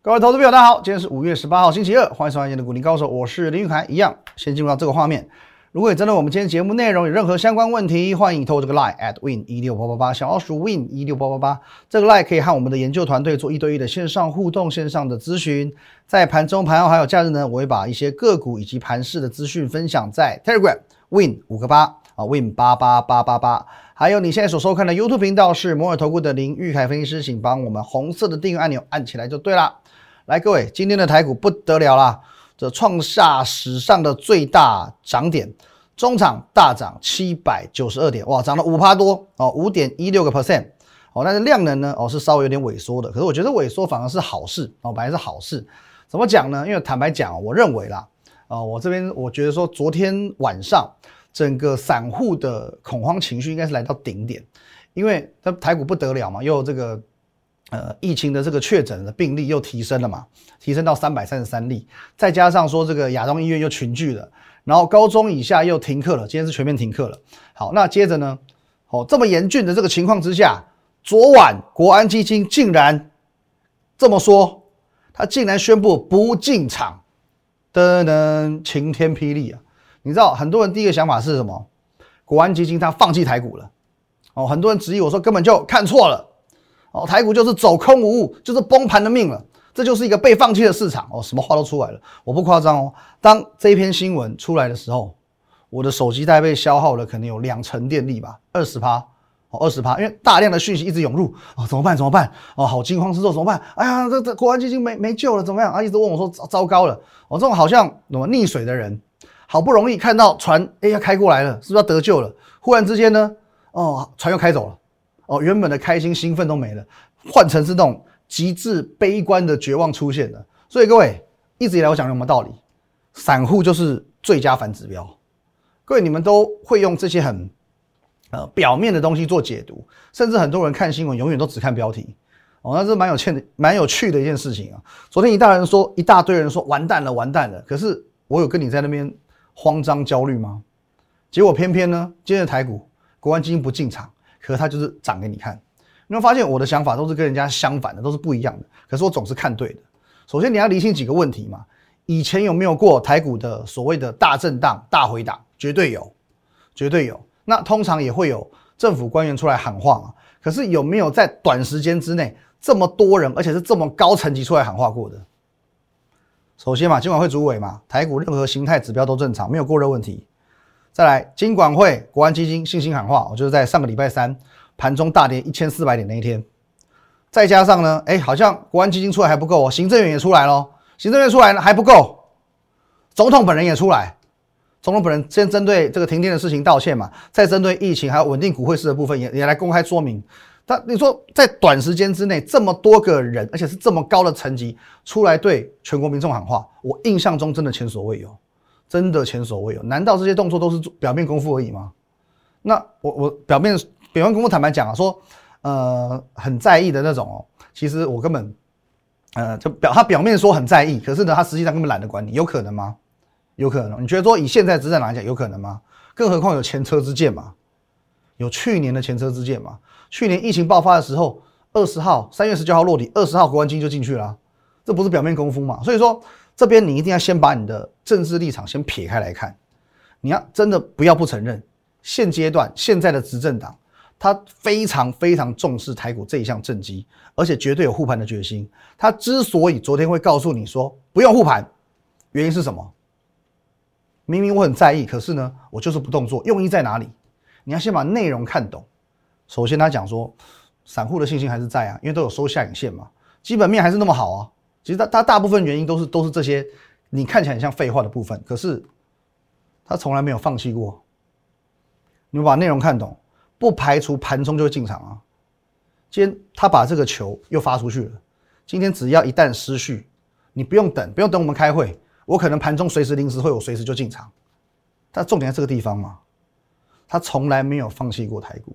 各位投资朋友，大家好，今天是五月十八号，星期二，欢迎收看今天的股林高手，我是林玉凯。一样，先进入到这个画面。如果你针对我们今天节目内容有任何相关问题，欢迎透过这个 line at win 一六八八八，小老鼠 win 一六八八八，这个 line 可以和我们的研究团队做一对一的线上互动、线上的咨询。在盘中、盘后还有假日呢，我会把一些个股以及盘市的资讯分享在 Telegram win 五个八啊 win 八八八八八。还有你现在所收看的 YouTube 频道是摩尔投顾的林玉凯分析师，请帮我们红色的订阅按钮按起来就对了。来，各位，今天的台股不得了啦，这创下史上的最大涨点，中场大涨七百九十二点，哇，涨了五趴多哦，五点一六个 percent 哦，但是量能呢，哦是稍微有点萎缩的，可是我觉得萎缩反而是好事哦，本来是好事，怎么讲呢？因为坦白讲，我认为啦，啊，我这边我觉得说，昨天晚上整个散户的恐慌情绪应该是来到顶点，因为它台股不得了嘛，又这个。呃，疫情的这个确诊的病例又提升了嘛，提升到三百三十三例，再加上说这个亚东医院又群聚了，然后高中以下又停课了，今天是全面停课了。好，那接着呢，哦，这么严峻的这个情况之下，昨晚国安基金竟然这么说，他竟然宣布不进场，噔噔，晴天霹雳啊！你知道很多人第一个想法是什么？国安基金他放弃台股了，哦，很多人质疑我说根本就看错了。哦，台股就是走空无误，就是崩盘的命了。这就是一个被放弃的市场哦，什么话都出来了，我不夸张哦。当这篇新闻出来的时候，我的手机大概被消耗了，可能有两成电力吧，二十趴哦，二十趴，因为大量的讯息一直涌入哦，怎么办？怎么办？哦，好惊慌失措，怎么办？哎呀，这这国安基金没没救了，怎么样？啊，一直问我说糟糟糕了。我这种好像什么溺水的人，好不容易看到船哎要开过来了，是不是要得救了？忽然之间呢，哦，船又开走了。哦，原本的开心兴奋都没了，换成是那种极致悲观的绝望出现了。所以各位一直以来我讲什么道理？散户就是最佳反指标。各位你们都会用这些很呃表面的东西做解读，甚至很多人看新闻永远都只看标题。哦，那是蛮有趣的，蛮有趣的一件事情啊。昨天一大人说，一大堆人说完蛋了，完蛋了。可是我有跟你在那边慌张焦虑吗？结果偏偏呢，今日台股国安基金不进场。可它就是涨给你看，你会发现我的想法都是跟人家相反的，都是不一样的。可是我总是看对的。首先你要理清几个问题嘛，以前有没有过台股的所谓的大震荡、大回档？绝对有，绝对有。那通常也会有政府官员出来喊话嘛。可是有没有在短时间之内这么多人，而且是这么高层级出来喊话过的？首先嘛，今晚会主委嘛，台股任何形态指标都正常，没有过热问题。再来，金管会、国安基金信心喊话，我就是在上个礼拜三盘中大跌一千四百点那一天。再加上呢，哎，好像国安基金出来还不够哦，行政院也出来了，行政院出来呢还不够，总统本人也出来，总统本人先针对这个停电的事情道歉嘛，再针对疫情还有稳定股汇市的部分也也来公开说明。但你说在短时间之内这么多个人，而且是这么高的层级出来对全国民众喊话，我印象中真的前所未有。真的前所未有？难道这些动作都是表面功夫而已吗？那我我表面表面功夫坦白讲啊，说呃很在意的那种哦，其实我根本呃就表他表面说很在意，可是呢他实际上根本懒得管你，有可能吗？有可能？你觉得说以现在执政来讲有可能吗？更何况有前车之鉴嘛，有去年的前车之鉴嘛？去年疫情爆发的时候，二十号三月十九号落底，二十号国安金就进去了，这不是表面功夫嘛？所以说。这边你一定要先把你的政治立场先撇开来看，你要真的不要不承认，现阶段现在的执政党，他非常非常重视台股这一项政绩，而且绝对有护盘的决心。他之所以昨天会告诉你说不用护盘，原因是什么？明明我很在意，可是呢，我就是不动作，用意在哪里？你要先把内容看懂。首先他讲说，散户的信心还是在啊，因为都有收下影线嘛，基本面还是那么好啊。其实它它大部分原因都是都是这些，你看起来很像废话的部分，可是他从来没有放弃过。你们把内容看懂，不排除盘中就会进场啊。今天他把这个球又发出去了，今天只要一旦失序，你不用等，不用等我们开会，我可能盘中随时临时会，我随时就进场。但重点在这个地方嘛，他从来没有放弃过台股，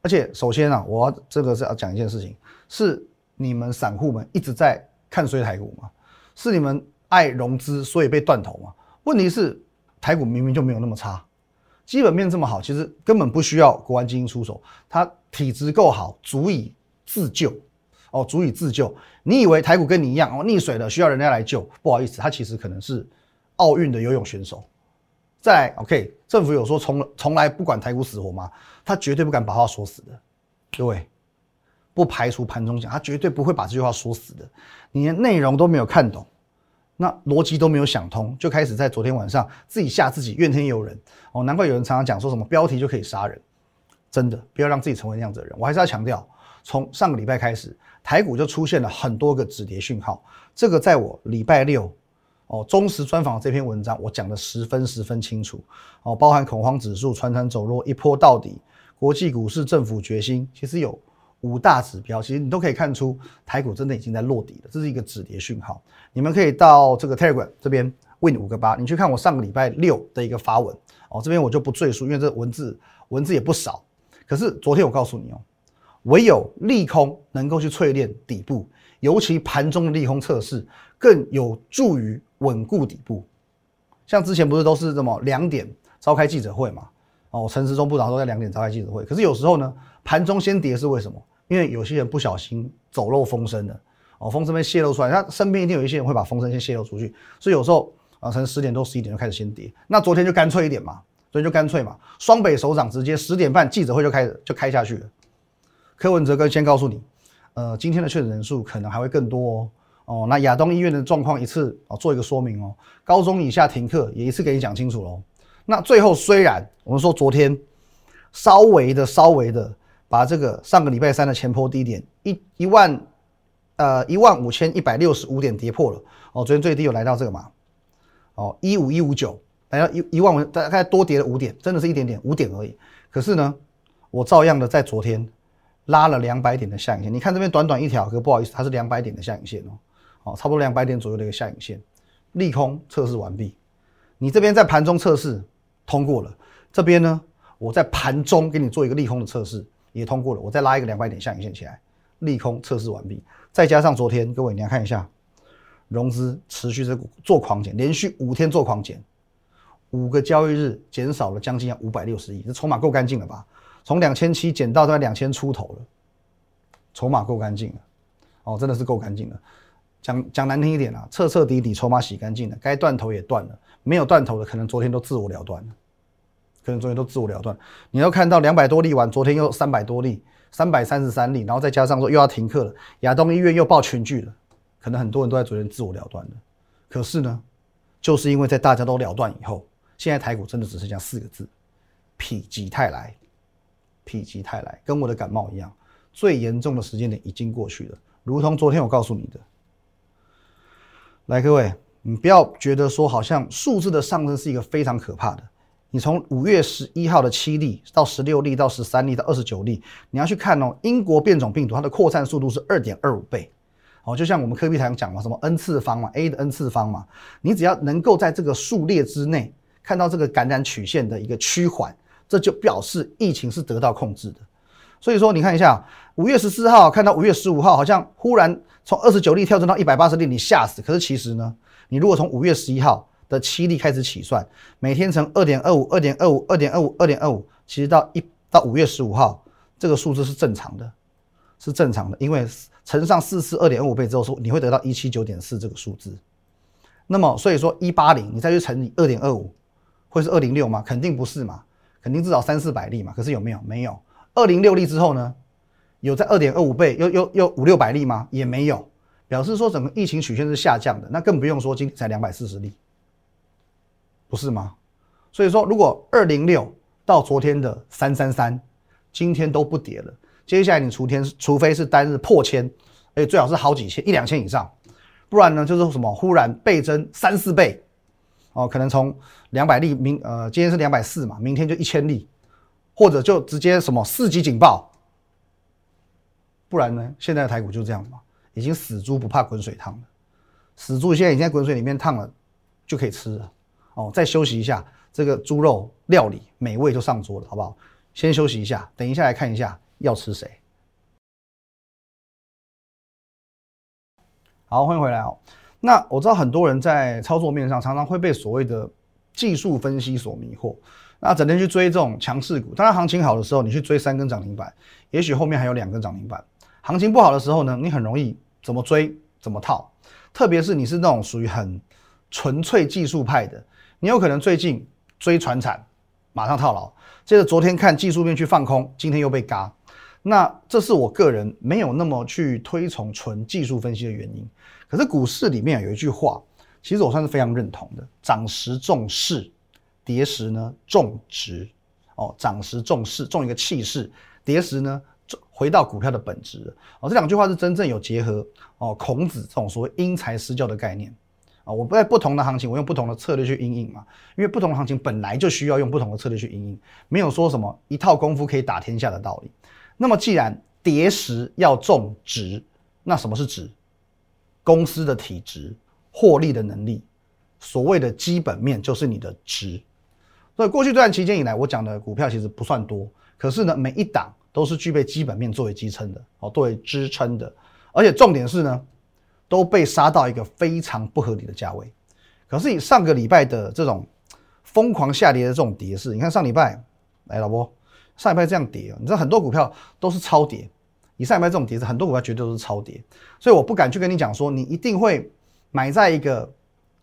而且首先啊，我这个是要讲一件事情，是你们散户们一直在。看衰台股嘛，是你们爱融资，所以被断头嘛？问题是台股明明就没有那么差，基本面这么好，其实根本不需要国安基金出手，它体质够好，足以自救。哦，足以自救。你以为台股跟你一样哦，溺水了需要人家来救？不好意思，他其实可能是奥运的游泳选手。再来，OK，政府有说从从来不管台股死活吗？他绝对不敢把话说死的，各位，不排除盘中讲，他绝对不会把这句话说死的。你连内容都没有看懂，那逻辑都没有想通，就开始在昨天晚上自己吓自己，怨天尤人哦。难怪有人常常讲说什么标题就可以杀人，真的不要让自己成为那样子的人。我还是要强调，从上个礼拜开始。台股就出现了很多个止跌讯号，这个在我礼拜六哦忠实专访这篇文章，我讲的十分十分清楚哦，包含恐慌指数、传传走弱、一波到底、国际股市、政府决心，其实有五大指标，其实你都可以看出台股真的已经在落底了，这是一个止跌讯号。你们可以到这个 Telegram 这边 Win 五个八，你去看我上个礼拜六的一个发文哦，这边我就不赘述，因为这文字文字也不少。可是昨天我告诉你哦。唯有利空能够去淬炼底部，尤其盘中的利空测试更有助于稳固底部。像之前不是都是这么两点召开记者会嘛？哦，陈时中部长都在两点召开记者会。可是有时候呢，盘中先跌是为什么？因为有些人不小心走漏风声了，哦，风声被泄露出来，他身边一定有一些人会把风声先泄露出去，所以有时候啊，从十点多十一点就开始先跌。那昨天就干脆一点嘛，所以就干脆嘛，双北首长直接十点半记者会就开始就开下去了。柯文哲跟先告诉你，呃，今天的确诊人数可能还会更多哦。哦，那亚东医院的状况一次哦做一个说明哦，高中以下停课也一次给你讲清楚喽。那最后虽然我们说昨天稍微的稍微的把这个上个礼拜三的前坡低点一一万呃一万五千一百六十五点跌破了哦，昨天最低有来到这个嘛，哦一五一五九来到一一万五大概多跌了五点，真的是一点点五点而已。可是呢，我照样的在昨天。拉了两百点的下影线，你看这边短短一条，可不好意思，它是两百点的下影线哦，哦，差不多两百点左右的一个下影线，利空测试完毕。你这边在盘中测试通过了，这边呢，我在盘中给你做一个利空的测试也通过了，我再拉一个两百点下影线起来，利空测试完毕。再加上昨天各位你来看一下，融资持续在做狂减，连续五天做狂减，五个交易日减少了将近要五百六十亿，这筹码够干净了吧？从两千七减到大概两千出头了，筹码够干净了，哦，真的是够干净了。讲讲难听一点啊，彻彻底底筹码洗干净了，该断头也断了，没有断头的可能昨天都自我了断了，可能昨天都自我了断。你要看到两百多例完，昨天又三百多例，三百三十三例，然后再加上说又要停课了，亚东医院又报群聚了，可能很多人都在昨天自我了断了。可是呢，就是因为在大家都了断以后，现在台股真的只剩下四个字：否极泰来。否极泰来，跟我的感冒一样，最严重的时间点已经过去了。如同昨天我告诉你的，来各位，你不要觉得说好像数字的上升是一个非常可怕的。你从五月十一号的七例到十六例到十三例到二十九例，你要去看哦，英国变种病毒它的扩散速度是二点二五倍。哦，就像我们科比台讲嘛，什么 n 次方嘛，a 的 n 次方嘛，你只要能够在这个数列之内看到这个感染曲线的一个趋缓。这就表示疫情是得到控制的，所以说你看一下，五月十四号看到五月十五号，好像忽然从二十九例跳升到一百八十例，你吓死。可是其实呢，你如果从五月十一号的七例开始起算，每天乘二点二五、二点二五、二点二五、二点二五，其实到一到五月十五号，这个数字是正常的，是正常的，因为乘上四次二点二五倍之后，说你会得到一七九点四这个数字。那么所以说一八零，你再去乘以二点二五，会是二零六吗？肯定不是嘛。肯定至少三四百例嘛，可是有没有？没有。二零六例之后呢？有在二点二五倍，又又又五六百例吗？也没有，表示说整个疫情曲线是下降的。那更不用说今天才两百四十例，不是吗？所以说，如果二零六到昨天的三三三，今天都不跌了，接下来你除天，除非是单日破千，哎，最好是好几千，一两千以上，不然呢就是什么忽然倍增三四倍。哦，可能从两百例，明呃今天是两百四嘛，明天就一千例，或者就直接什么四级警报，不然呢？现在的台股就这样嘛，已经死猪不怕滚水烫了，死猪现在已经在滚水里面烫了，就可以吃了。哦，再休息一下，这个猪肉料理美味就上桌了，好不好？先休息一下，等一下来看一下要吃谁。好，欢迎回来哦。那我知道很多人在操作面上常常会被所谓的技术分析所迷惑，那整天去追这种强势股。当然行情好的时候，你去追三根涨停板，也许后面还有两根涨停板，行情不好的时候呢，你很容易怎么追怎么套，特别是你是那种属于很纯粹技术派的，你有可能最近追船产，马上套牢，接着昨天看技术面去放空，今天又被嘎。那这是我个人没有那么去推崇纯技术分析的原因。可是股市里面有一句话，其实我算是非常认同的：涨时重势，跌时呢重值。哦，涨时重势，重一个气势；跌时呢。回到股票的本质哦，这两句话是真正有结合哦。孔子这种所谓因材施教的概念啊，我不在不同的行情，我用不同的策略去应应嘛。因为不同行情本来就需要用不同的策略去应应，没有说什么一套功夫可以打天下的道理。那么既然跌时要重值，那什么是值？公司的体值、获利的能力，所谓的基本面就是你的值。所以过去这段期间以来，我讲的股票其实不算多，可是呢，每一档。都是具备基本面作为支撑的，哦，作为支撑的，而且重点是呢，都被杀到一个非常不合理的价位。可是以上个礼拜的这种疯狂下跌的这种跌势，你看上礼拜，来老婆，上礼拜这样跌，你知道很多股票都是超跌。以上礼拜这种跌势，很多股票绝对都是超跌，所以我不敢去跟你讲说你一定会买在一个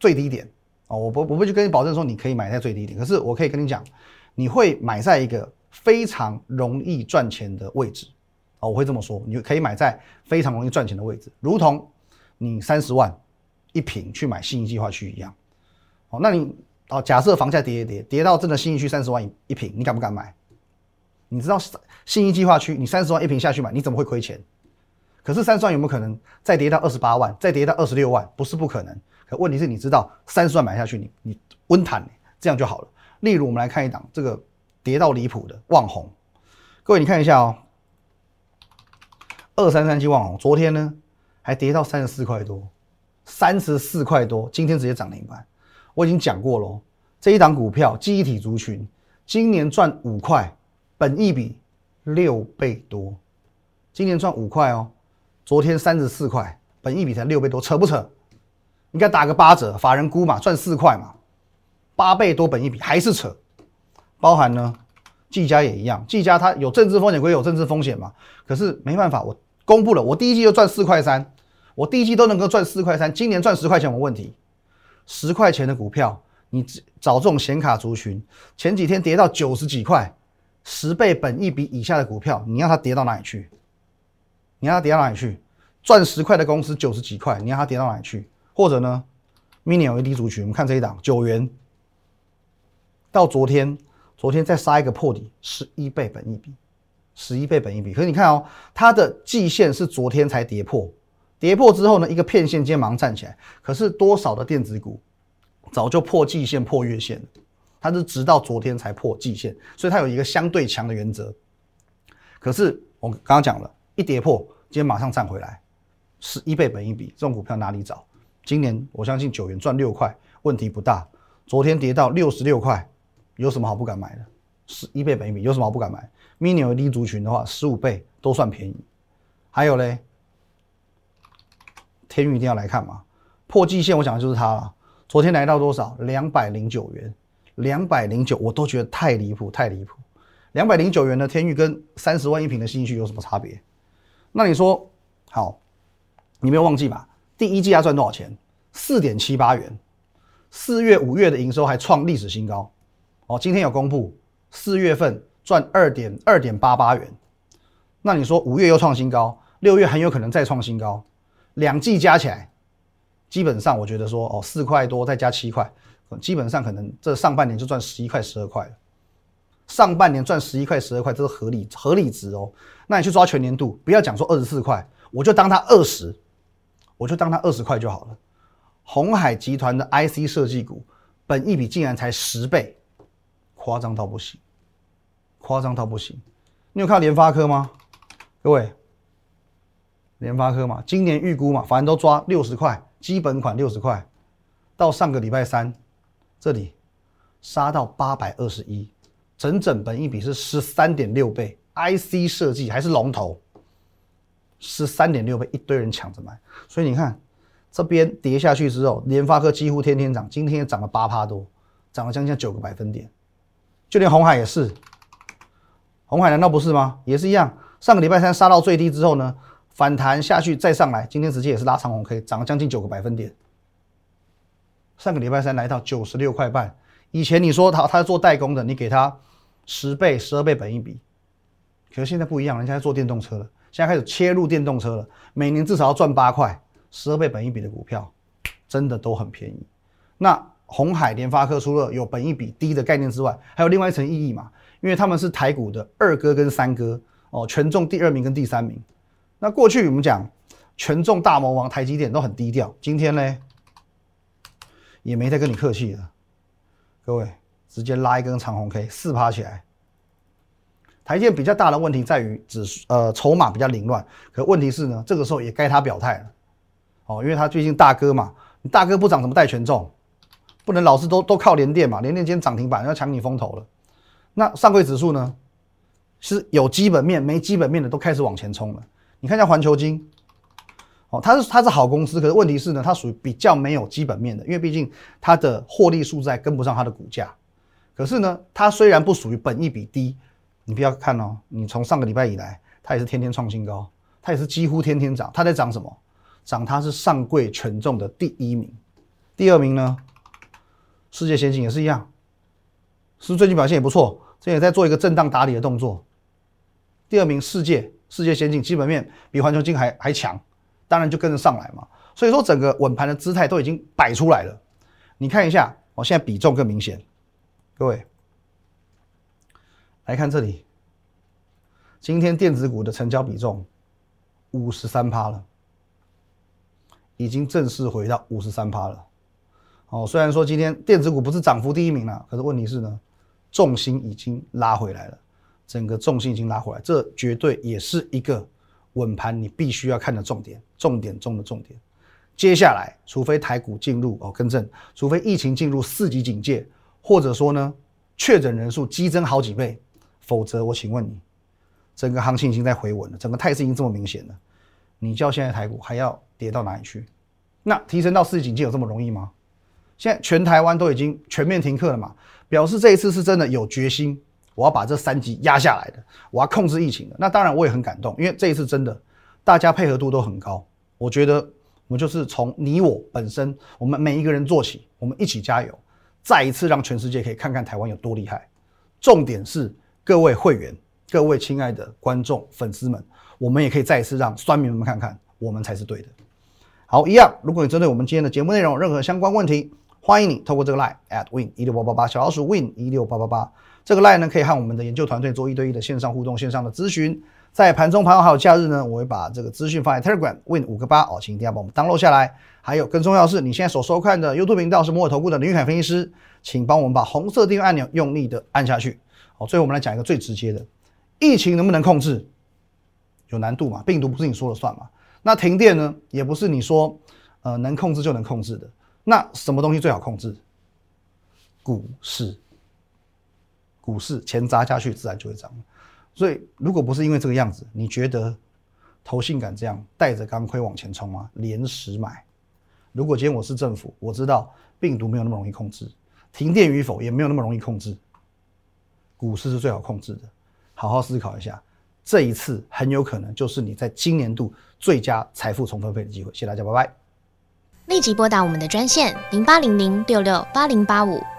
最低点哦，我不我不去跟你保证说你可以买在最低点，可是我可以跟你讲，你会买在一个。非常容易赚钱的位置哦，我会这么说，你可以买在非常容易赚钱的位置，如同你三十万一平去买信义计划区一样。哦，那你哦，假设房价跌一跌，跌到真的信义区三十万一平，你敢不敢买？你知道信义计划区，你三十万一平下去买，你怎么会亏钱？可是三十万有没有可能再跌到二十八万，再跌到二十六万？不是不可能。可问题是，你知道三十万买下去，你你温坦这样就好了。例如，我们来看一档这个。跌到离谱的旺红，各位你看一下哦，二三三七旺红，昨天呢还跌到三十四块多，三十四块多，今天直接涨停板。我已经讲过喽，这一档股票记忆体族群，今年赚五块，本益比六倍多，今年赚五块哦，昨天三十四块，本益比才六倍多，扯不扯？应该打个八折，法人估嘛，赚四块嘛，八倍多本益比还是扯。包含呢，技嘉也一样，技嘉它有政治风险归有政治风险嘛，可是没办法，我公布了，我第一季就赚四块三，我第一季都能够赚四块三，今年赚十块钱没问题。十块钱的股票，你找这种显卡族群，前几天跌到九十几块，十倍本一比以下的股票，你要它跌到哪里去？你要它跌到哪里去？赚十块的公司九十几块，你要它跌到哪里去？或者呢，mini LED 族群，我们看这一档九元，到昨天。昨天再杀一个破底，十一倍本一比，十一倍本一比。可是你看哦，它的季线是昨天才跌破，跌破之后呢，一个片线肩忙站起来。可是多少的电子股早就破季线、破月线了，它是直到昨天才破季线，所以它有一个相对强的原则。可是我刚刚讲了，一跌破，今天马上站回来，十一倍本益比，这种股票哪里找？今年我相信九元赚六块，问题不大。昨天跌到六十六块。有什么好不敢买的？十一倍本益比有什么好不敢买？mini LED 族群的话，十五倍都算便宜。还有嘞，天宇一定要来看嘛。破季线，我讲的就是它了。昨天来到多少？两百零九元，两百零九，我都觉得太离谱，太离谱。两百零九元的天宇跟三十万一平的新区有什么差别？那你说好，你没有忘记吧？第一季要赚多少钱？四点七八元。四月、五月的营收还创历史新高。哦，今天有公布，四月份赚二点二点八八元，那你说五月又创新高，六月很有可能再创新高，两季加起来，基本上我觉得说哦，四块多再加七块，基本上可能这上半年就赚十一块十二块了。上半年赚十一块十二块，这是合理合理值哦。那你去抓全年度，不要讲说二十四块，我就当它二十，我就当它二十块就好了。红海集团的 IC 设计股，本一比竟然才十倍。夸张到不行，夸张到不行。你有看联发科吗？各位，联发科嘛，今年预估嘛，反正都抓六十块，基本款六十块。到上个礼拜三，这里杀到八百二十一，整整本一比是十三点六倍。IC 设计还是龙头，十三点六倍，一堆人抢着买。所以你看这边跌下去之后，联发科几乎天天涨，今天也涨了八趴多，涨了将近九个百分点。就连红海也是，红海难道不是吗？也是一样。上个礼拜三杀到最低之后呢，反弹下去再上来，今天直接也是拉长红 K，涨了将近九个百分点。上个礼拜三来到九十六块半，以前你说他他做代工的，你给他十倍、十二倍本一比，可是现在不一样，人家在做电动车了，现在开始切入电动车了，每年至少要赚八块，十二倍本一比的股票，真的都很便宜。那红海、联发科除了有本一比低的概念之外，还有另外一层意义嘛？因为他们是台股的二哥跟三哥哦，权重第二名跟第三名。那过去我们讲权重大魔王台积电都很低调，今天呢？也没再跟你客气了，各位直接拉一根长红 K 四趴起来。台建比较大的问题在于指数呃筹码比较凌乱，可问题是呢，这个时候也该他表态了哦，因为他最近大哥嘛，你大哥不涨怎么带权重？不能老是都都靠联电嘛，联电今天涨停板要抢你风头了。那上柜指数呢，是有基本面没基本面的都开始往前冲了。你看一下环球金。哦，它是它是好公司，可是问题是呢，它属于比较没有基本面的，因为毕竟它的获利数在跟不上它的股价。可是呢，它虽然不属于本益比低，你不要看哦，你从上个礼拜以来，它也是天天创新高，它也是几乎天天涨。它在涨什么？涨它是上柜权重的第一名，第二名呢？世界先进也是一样，是最近表现也不错，这也在做一个震荡打理的动作。第二名世界世界先进基本面比环球金还还强。当然就跟着上来嘛，所以说整个稳盘的姿态都已经摆出来了。你看一下，我现在比重更明显。各位来看这里，今天电子股的成交比重五十三趴了，已经正式回到五十三趴了。哦，虽然说今天电子股不是涨幅第一名了，可是问题是呢，重心已经拉回来了，整个重心已经拉回来，这绝对也是一个。稳盘你必须要看的重点，重点中的重点。接下来，除非台股进入哦更正，除非疫情进入四级警戒，或者说呢确诊人数激增好几倍，否则我请问你，整个行情已经在回稳了，整个态势已经这么明显了，你叫现在台股还要跌到哪里去？那提升到四级警戒有这么容易吗？现在全台湾都已经全面停课了嘛，表示这一次是真的有决心。我要把这三级压下来的，我要控制疫情的。那当然我也很感动，因为这一次真的大家配合度都很高。我觉得我们就是从你我本身，我们每一个人做起，我们一起加油，再一次让全世界可以看看台湾有多厉害。重点是各位会员、各位亲爱的观众、粉丝们，我们也可以再一次让酸民们看看，我们才是对的。好，一样，如果你针对我们今天的节目内容有任何相关问题，欢迎你透过这个 line at win 一六八八八小老鼠 win 一六八八八。这个 line 呢，可以和我们的研究团队做一对一的线上互动、线上的咨询。在盘中、盘后还有假日呢，我会把这个资讯放在 Telegram Win 五个八哦，请一定要帮我们 download 下来。还有更重要是，你现在所收看的 YouTube 频道是摩尔投顾的林玉凯分析师，请帮我们把红色订阅按钮用力的按下去。好，最后我们来讲一个最直接的，疫情能不能控制？有难度嘛？病毒不是你说了算嘛？那停电呢，也不是你说呃能控制就能控制的。那什么东西最好控制？股市。股市钱砸下去，自然就会涨。所以，如果不是因为这个样子，你觉得投信敢这样带着钢盔往前冲吗？连时买。如果今天我是政府，我知道病毒没有那么容易控制，停电与否也没有那么容易控制，股市是最好控制的。好好思考一下，这一次很有可能就是你在今年度最佳财富重分配的机会。谢谢大家，拜拜。立即拨打我们的专线零八零零六六八零八五。